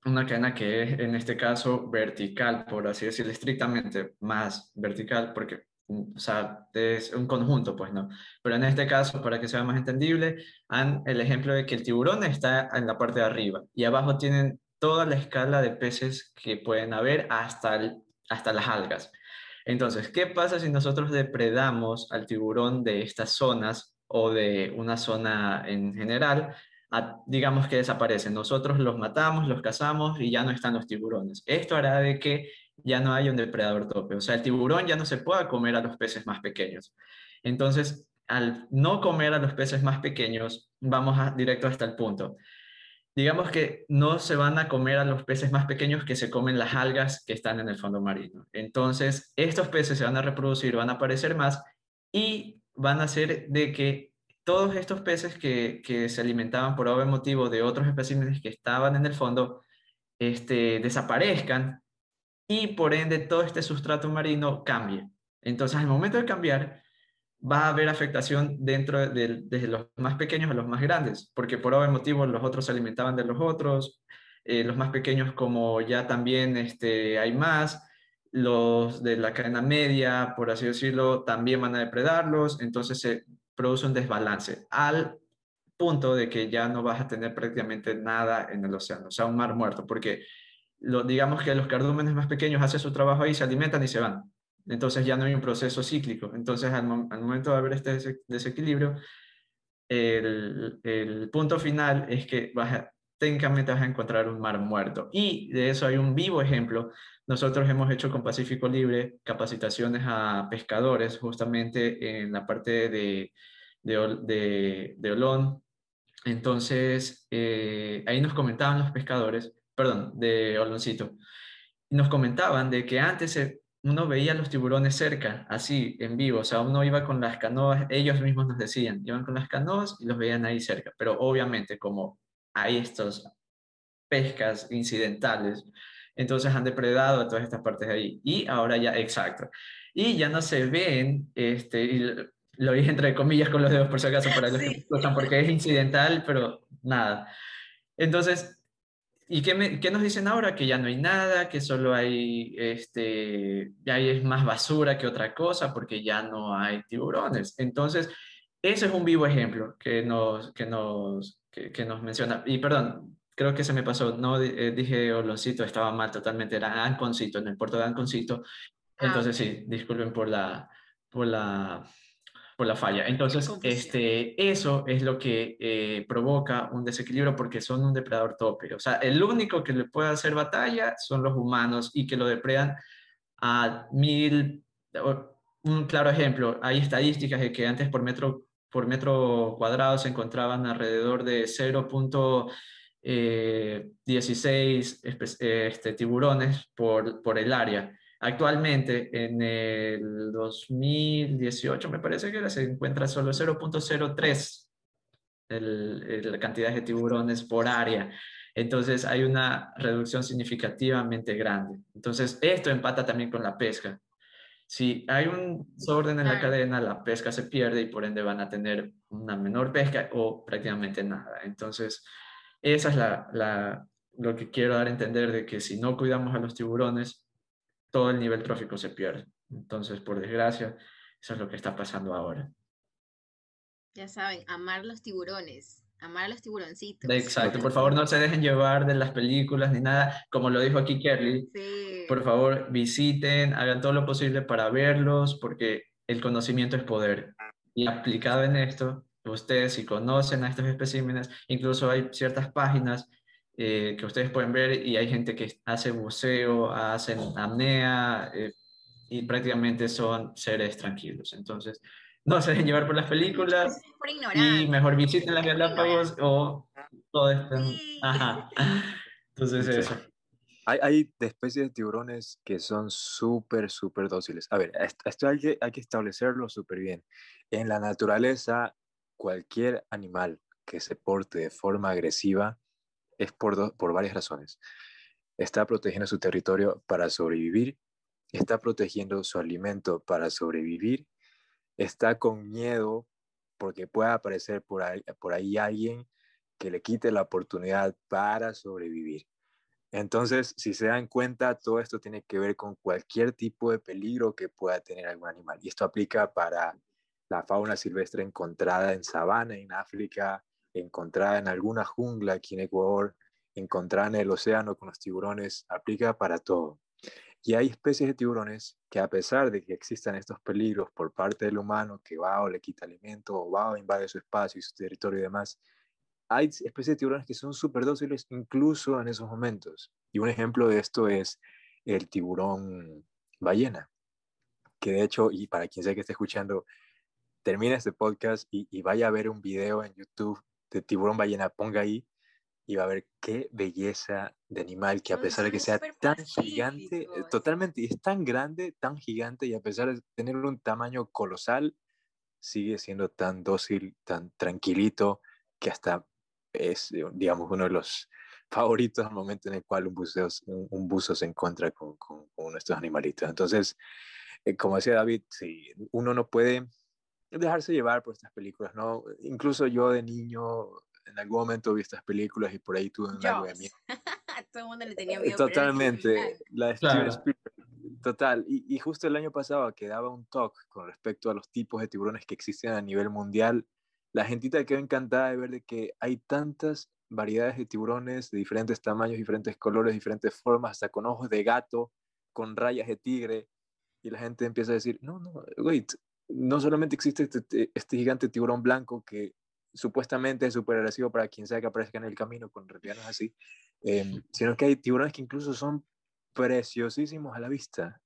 una cadena que es en este caso vertical, por así decirlo, estrictamente más vertical, porque mm, o sea, es un conjunto, pues no. Pero en este caso, para que sea más entendible, han el ejemplo de que el tiburón está en la parte de arriba y abajo tienen toda la escala de peces que pueden haber hasta, hasta las algas. Entonces, ¿qué pasa si nosotros depredamos al tiburón de estas zonas o de una zona en general? digamos que desaparecen. Nosotros los matamos, los cazamos y ya no están los tiburones. Esto hará de que ya no haya un depredador tope. O sea, el tiburón ya no se pueda comer a los peces más pequeños. Entonces, al no comer a los peces más pequeños, vamos a, directo hasta el punto digamos que no se van a comer a los peces más pequeños que se comen las algas que están en el fondo marino. Entonces, estos peces se van a reproducir, van a aparecer más y van a hacer de que todos estos peces que, se alimentaban por obvio motivo de otros especímenes que estaban en el fondo, este, desaparezcan y por ende todo este sustrato marino cambie. Entonces, al momento de cambiar, va a haber afectación dentro de, desde los más pequeños a los más grandes, porque por obvio motivo los otros se alimentaban de los otros, eh, los más pequeños como ya también este, hay más, los de la cadena media, por así decirlo, también van a depredarlos, entonces se produce un desbalance al punto de que ya no vas a tener prácticamente nada en el océano, o sea, un mar muerto, porque lo, digamos que los cardúmenes más pequeños hacen su trabajo ahí, se alimentan y se van entonces ya no hay un proceso cíclico. Entonces, al, momento de haber este desequilibrio, el, punto final es que vas técnicamente vas a encontrar un mar muerto. Y de eso hay un vivo ejemplo. Nosotros hemos hecho con Pacífico Libre capacitaciones a pescadores justamente en la parte de, de, de, Olón. Entonces, eh, ahí nos comentaban los pescadores, perdón, de Oloncito, nos comentaban de que antes se uno veía los tiburones cerca, así, en vivo, o sea, uno iba con las canoas, ellos mismos nos decían, iban con las canoas y los veían ahí cerca, pero obviamente como hay estos pescas incidentales, entonces han depredado a todas estas partes de ahí. Y ahora ya, exacto. Y ya no se ven, este, y lo dije entre comillas con los dedos por si acaso para los que escuchan, porque es incidental, pero nada. Entonces, ¿Y qué, qué, nos dicen ahora? Que ya no hay nada, que solo hay, este, ya es más basura que otra cosa porque ya no hay tiburones. Entonces, ese es un vivo ejemplo que nos, que nos, que, nos menciona. Y perdón, creo que se me pasó, no eh, dije Oloncito, estaba mal totalmente, era Anconcito, en el puerto de Anconcito. Ah, Entonces, sí, disculpen por la, por la por la falla. Entonces, este, eso es lo que eh, provoca un desequilibrio porque son un depredador tope. O sea, el único que le puede hacer batalla son los humanos y que lo depredan a mil... Un claro ejemplo, hay estadísticas de que antes por metro, por metro cuadrado se encontraban alrededor de 0.16 eh, este, tiburones por, por el área. Actualmente, en el 2018, me parece que se encuentra solo 0.03 la cantidad de tiburones por área. Entonces, hay una reducción significativamente grande. Entonces, esto empata también con la pesca. Si hay un desorden en la cadena, la pesca se pierde y por ende van a tener una menor pesca o prácticamente nada. Entonces, esa es la, la, lo que quiero dar a entender de que si no cuidamos a los tiburones, todo el nivel trófico se pierde. Entonces, por desgracia, eso es lo que está pasando ahora. Ya saben, amar los tiburones, amar a los tiburoncitos. Exacto, por favor no se dejen llevar de las películas ni nada, como lo dijo aquí Kerly. Sí. Por favor, visiten, hagan todo lo posible para verlos, porque el conocimiento es poder. Y aplicado en esto, ustedes si conocen a estos especímenes, incluso hay ciertas páginas eh, que ustedes pueden ver y hay gente que hace buceo, hacen apnea eh, y prácticamente son seres tranquilos. Entonces, no se dejen llevar por las películas y mejor visiten las Galápagos o todo esto. Ajá. Entonces, eso. Hay, hay especies de tiburones que son súper, súper dóciles. A ver, esto hay que, hay que establecerlo súper bien. En la naturaleza, cualquier animal que se porte de forma agresiva es por, por varias razones. Está protegiendo su territorio para sobrevivir, está protegiendo su alimento para sobrevivir, está con miedo porque pueda aparecer por ahí, por ahí alguien que le quite la oportunidad para sobrevivir. Entonces, si se dan cuenta, todo esto tiene que ver con cualquier tipo de peligro que pueda tener algún animal. Y esto aplica para la fauna silvestre encontrada en sabana, en África, encontrada en alguna jungla aquí en Ecuador, encontrada en el océano con los tiburones, aplica para todo. Y hay especies de tiburones que a pesar de que existan estos peligros por parte del humano que va o le quita alimento o va o invade su espacio y su territorio y demás, hay especies de tiburones que son súper dóciles incluso en esos momentos. Y un ejemplo de esto es el tiburón ballena, que de hecho, y para quien sea que esté escuchando, termina este podcast y, y vaya a ver un video en YouTube de tiburón ballena, ponga ahí y va a ver qué belleza de animal que a pesar de que sea tan gigante, eh, totalmente, es tan grande, tan gigante y a pesar de tener un tamaño colosal, sigue siendo tan dócil, tan tranquilito, que hasta es, eh, digamos, uno de los favoritos al momento en el cual un, buceo, un, buzo se encuentra con, con, con estos animalitos. Entonces, eh, como decía David, sí, uno no puede dejarse llevar por estas películas, ¿no? Incluso yo de niño en algún momento vi estas películas y por ahí tuve un algo de miedo. Todo el mundo le tenía miedo. Totalmente, la de Steven Spielberg, total. Y, y, justo el año pasado que daba un talk con respecto a los tipos de tiburones que existen a nivel mundial, la gentita quedó encantada de ver de que hay tantas variedades de tiburones de diferentes tamaños, diferentes colores, diferentes formas, hasta con ojos de gato, con rayas de tigre. Y la gente empieza a decir, no, no, wait, no solamente existe este, este gigante tiburón blanco que supuestamente es súper agresivo para quien sea que aparezca en el camino, con realidad no es así, eh, sino que hay tiburones que incluso son preciosísimos a la vista.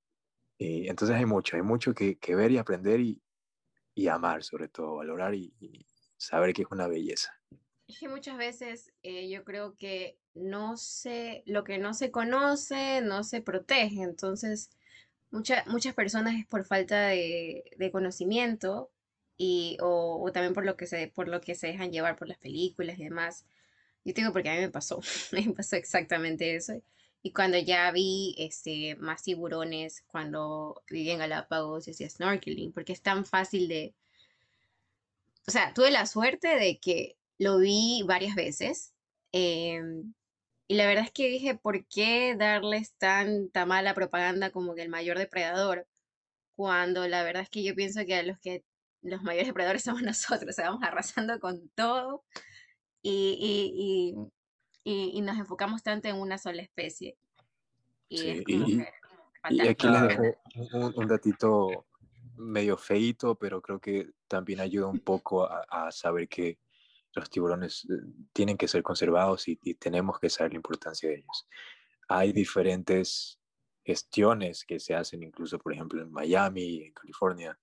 Y entonces hay mucho, hay mucho que, que ver y aprender y, y, amar, sobre todo, valorar y, y, saber que es una belleza. Es que muchas veces eh, yo creo que no sé, lo que no se conoce no se protege, entonces mucha, muchas personas es por falta de, de conocimiento y, o, también por lo, que se, por lo que se dejan llevar por las películas y demás. Yo digo porque a mí me pasó, me pasó exactamente eso. Y cuando ya vi este, más tiburones, cuando viví en Galápagos y hacía snorkeling, porque es tan fácil de... O sea, tuve la suerte de que lo vi varias veces. Eh, y la verdad es que dije, ¿por qué darles tanta mala propaganda como que el mayor depredador? Cuando la verdad es que yo pienso que a los que los mayores depredadores somos nosotros, vamos arrasando con todo y, y, y, y, nos enfocamos tanto en una sola especie. Y, sí, y aquí les dejo un, un, datito medio feito, pero creo que también ayuda un poco a, a saber que los tiburones eh, tienen que ser conservados y, y tenemos que saber la importancia de ellos. Hay diferentes gestiones que se hacen incluso, por ejemplo, en Miami, en California,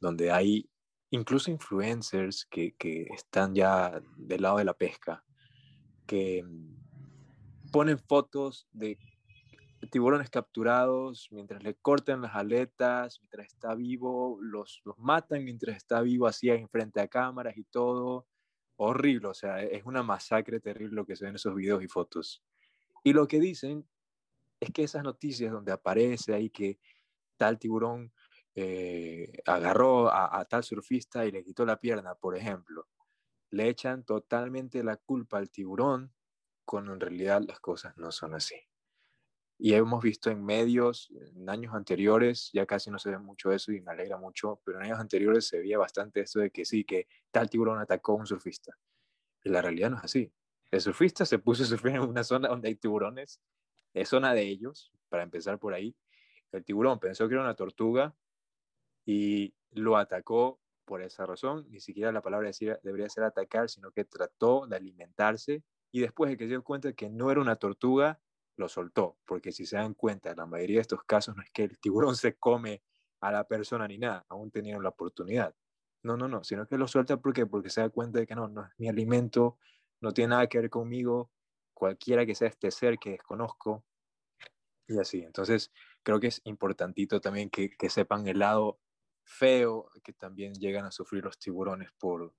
donde hay incluso influencers que, que, están ya del lado de la pesca, que mm, ponen fotos de tiburones capturados mientras le cortan las aletas, mientras está vivo, los, los matan mientras está vivo, así enfrente a cámaras y todo. Horrible, o sea, es una masacre terrible lo que se ven en esos videos y fotos. Y lo que dicen es que esas noticias donde aparece ahí que tal tiburón eh, agarró a, tal surfista y le quitó la pierna, por ejemplo. le echan totalmente la culpa al tiburón cuando en realidad las cosas no son así. Y hemos visto en medios, en años anteriores, ya casi no se ve mucho eso y me alegra mucho, pero en años anteriores se veía bastante esto de que sí, que tal tiburón atacó a un surfista. Y la realidad no es así. El surfista se puso a surfir en una zona donde hay tiburones, es zona de ellos, para empezar por ahí. El tiburón pensó que era una tortuga y lo atacó por esa razón. Ni siquiera la palabra decir, debería ser atacar, sino que trató de alimentarse y después de que se dio cuenta que no era una tortuga, lo soltó, porque si se dan cuenta, en la mayoría de estos casos no es que el tiburón se come a la persona ni nada, aún tenían la oportunidad. No, no, no, sino que lo suelta porque porque se da cuenta de que no, no es mi alimento, no tiene nada que ver conmigo, cualquiera que sea este ser que desconozco, y así. Entonces, creo que es importantito también que, que sepan el lado feo que también llegan a sufrir los tiburones por,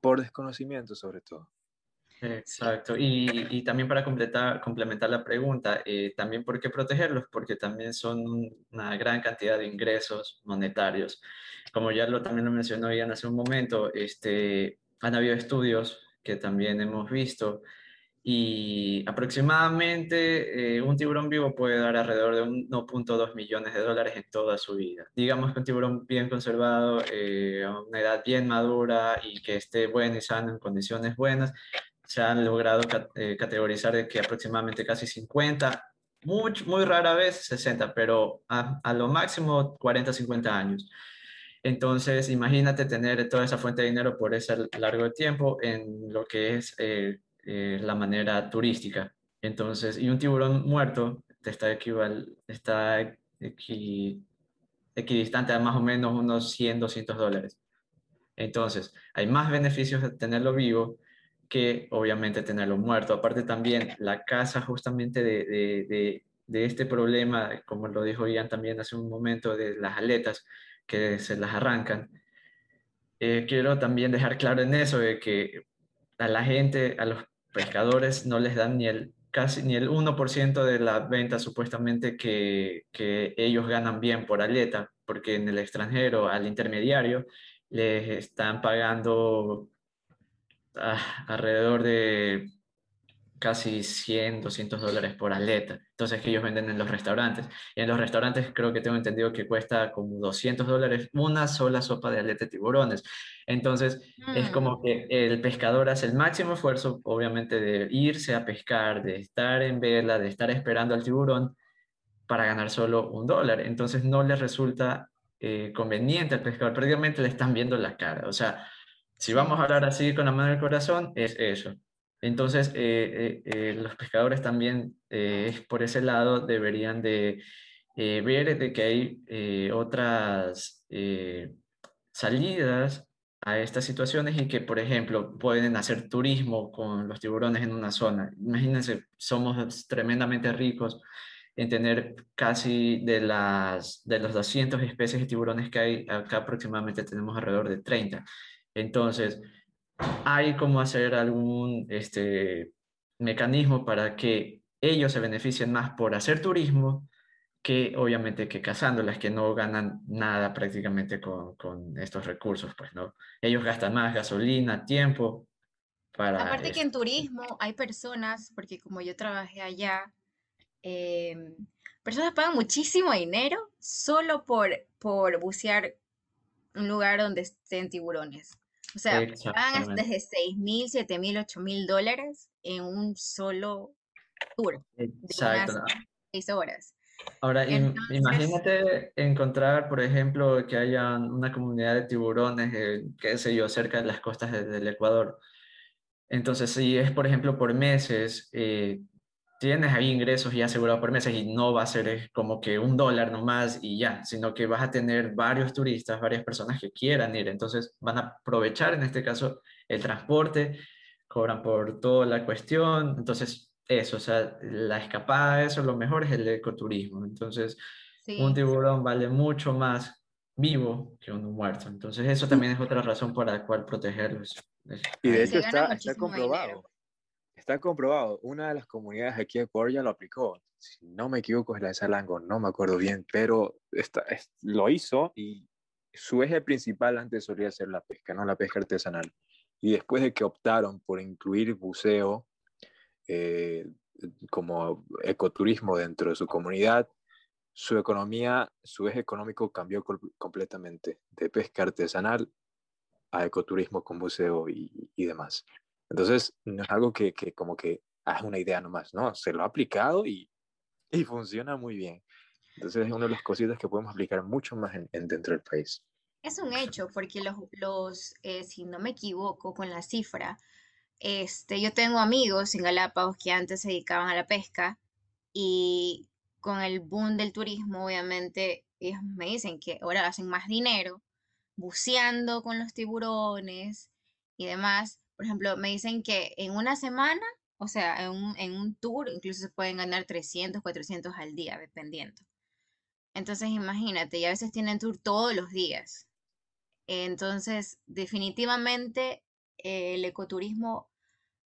por desconocimiento sobre todo. Exacto. Y, y, también para completar, complementar la pregunta, eh, también por qué protegerlos, porque también son una gran cantidad de ingresos monetarios. Como ya lo también lo mencionó Ian hace un momento, este, han habido estudios que también hemos visto y aproximadamente eh, un tiburón vivo puede dar alrededor de 1.2 millones de dólares en toda su vida. Digamos que un tiburón bien conservado, eh, a una edad bien madura y que esté bueno y sano en condiciones buenas, se han logrado eh, categorizar de que aproximadamente casi 50, muy, muy rara vez 60, pero a, lo máximo 40, 50 años. Entonces, imagínate tener toda esa fuente de dinero por ese largo tiempo en lo que es eh, eh, la manera turística. Entonces, y un tiburón muerto está, equival, está equidistante a más o menos unos 100, 200 dólares. Entonces, hay más beneficios de tenerlo vivo que obviamente tenerlo muerto. Aparte también la casa justamente de, de, de, este problema, como lo dijo Ian también hace un momento, de las aletas que se las arrancan. Eh, quiero también dejar claro en eso de que a la gente, a los pescadores no les dan ni el casi ni el 1% de la venta supuestamente que, que, ellos ganan bien por aleta, porque en el extranjero al intermediario les están pagando Ah, alrededor de casi 100, 200 dólares por aleta. Entonces, que ellos venden en los restaurantes. Y en los restaurantes creo que tengo entendido que cuesta como 200 dólares una sola sopa de aleta de tiburones. Entonces, es como mm. que el pescador hace el máximo esfuerzo, obviamente, de irse a pescar, de estar en vela, de estar esperando al tiburón para ganar solo un dólar. Entonces, no le resulta eh, conveniente al pescador. Prácticamente le están viendo la cara. O sea, si vamos a hablar así con la mano del corazón, es eso. Entonces, eh, eh, eh, los pescadores también, por ese lado, deberían de ver de que hay otras salidas a estas situaciones y que, por ejemplo, pueden hacer turismo con los tiburones en una zona. Imagínense, somos tremendamente ricos en tener casi de las de los 200 especies de tiburones que hay, acá aproximadamente tenemos alrededor de 30. Entonces, hay como hacer algún este, mecanismo para que ellos se beneficien más por hacer turismo que obviamente que cazándolas, que no ganan nada prácticamente con, con, estos recursos, pues, ¿no? Ellos gastan más gasolina, tiempo para... Aparte que en turismo hay personas, porque como yo trabajé allá, em, personas pagan muchísimo dinero solo por, por bucear un lugar donde estén tiburones. O sea, pagan desde 6 mil, 7 mil, 8 mil dólares en un solo tour. Exacto. De 6 horas. Ahora, imagínate encontrar, por ejemplo, que haya una comunidad de tiburones, eh, qué sé yo, cerca de las costas del Ecuador. Entonces, si es, por ejemplo, por meses, eh, tienes ahí ingresos ya asegurados por meses y no va a ser como que un dólar nomás y ya, sino que vas a tener varios turistas, varias personas que quieran ir. Entonces van a aprovechar en este caso el transporte, cobran por toda la cuestión. Entonces, eso, o sea, la escapada, eso lo mejor es el ecoturismo. Entonces, un tiburón vale mucho más vivo que uno muerto. Entonces, eso también es otra razón por la cual protegerlos. Y de hecho está, está comprobado. Está comprobado, una de las comunidades aquí Ecuador ya lo aplicó. Si no me equivoco, es la de Salango, no me acuerdo bien, pero esta, lo hizo y su eje principal antes solía ser la pesca, no la pesca artesanal. y después de que optaron por incluir buceo eh, como ecoturismo dentro de su comunidad, su economía, su eje económico cambió completamente de pesca artesanal a ecoturismo con buceo y, demás. Entonces, no es algo que, como que es una idea nomás, ¿no? Se lo ha aplicado y, y funciona muy bien. Entonces, es una de las cositas que podemos aplicar mucho más en, dentro del país. Es un hecho, porque los, los eh, si no me equivoco con la cifra, este, yo tengo amigos en Galápagos que antes se dedicaban a la pesca y con el boom del turismo, obviamente, ellos me dicen que ahora hacen más dinero buceando con los tiburones y demás. Por ejemplo, me dicen que en una semana, o sea, en un, en un tour, incluso se pueden ganar 300, 400 al día, dependiendo. Entonces, imagínate, y a veces tienen tour todos los días. Entonces, definitivamente el ecoturismo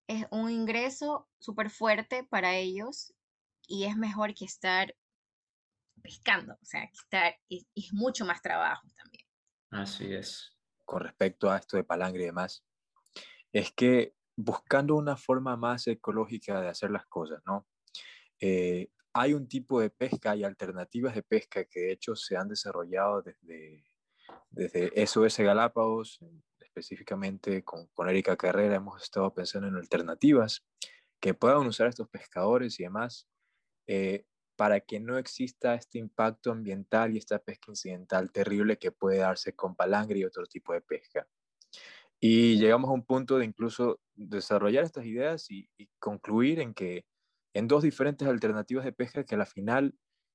es un ingreso súper fuerte para ellos y es mejor que estar pescando, o sea, que estar, y, es mucho más trabajo también. Así es. Con respecto a esto de palangre y demás, es que buscando una forma más ecológica de hacer las cosas, ¿no? Eh, hay un tipo de pesca y alternativas de pesca que de hecho se han desarrollado desde, desde SOS Galápagos, específicamente con, con Erika Carrera, hemos estado pensando en alternativas que puedan usar estos pescadores y demás eh, para que no exista este impacto ambiental y esta pesca incidental terrible que puede darse con palangre y otro tipo de pesca. Y llegamos a un punto de incluso desarrollar estas ideas y, concluir en que en dos diferentes alternativas de pesca que a la final,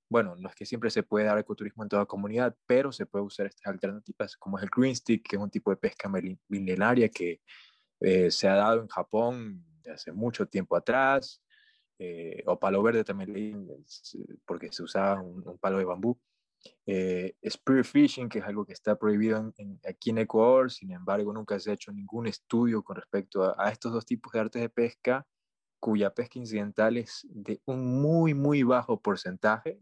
bueno, no es que siempre se puede dar ecoturismo en toda comunidad, pero se puede usar estas alternativas, como es el green stick, que es un tipo de pesca milenaria que eh, se ha dado en Japón hace mucho tiempo atrás, eh, o palo verde también porque se usaba un, palo de bambú. Eh, spearfishing, que es algo que está prohibido aquí en Ecuador, sin embargo nunca se ha hecho ningún estudio con respecto a, estos dos tipos de artes de pesca, cuya pesca incidental es de un muy, muy bajo porcentaje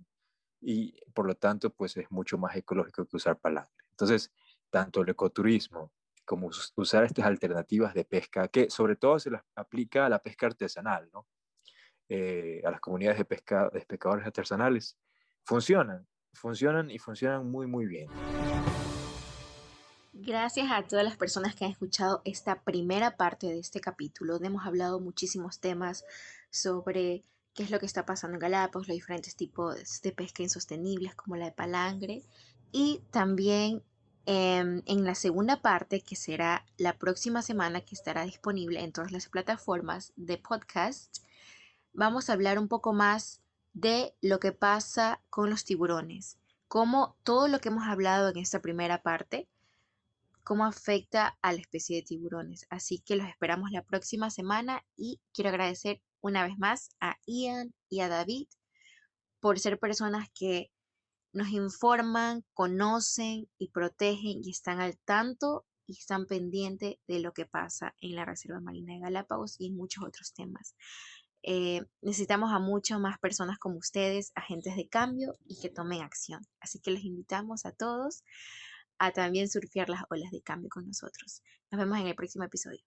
y por lo tanto pues es mucho más ecológico que usar palangre. Entonces, tanto el ecoturismo como usar estas alternativas de pesca, que sobre todo se las aplica a la pesca artesanal, ¿no? Eh, a las comunidades de, pesca, de pescadores artesanales, funcionan, funcionan y funcionan muy, muy bien. Gracias a todas las personas que han escuchado esta primera parte de este capítulo, hemos hablado muchísimos temas sobre qué es lo que está pasando en Galápagos, los diferentes tipos de pesca insostenibles como la de palangre y también em, en la segunda parte que será la próxima semana que estará disponible en todas las plataformas de podcast vamos a hablar un poco más de lo que pasa con los tiburones, cómo todo lo que hemos hablado en esta primera parte, cómo afecta a la especie de tiburones. Así que los esperamos la próxima semana y quiero agradecer una vez más a Ian y a David por ser personas que nos informan, conocen y protegen y están al tanto y están pendientes de lo que pasa en la Reserva Marina de Galápagos y en muchos otros temas. Eh, necesitamos a muchas más personas como ustedes, agentes de cambio y que tomen acción. Así que les invitamos a todos a también surfear las olas de cambio con nosotros. Nos vemos en el próximo episodio.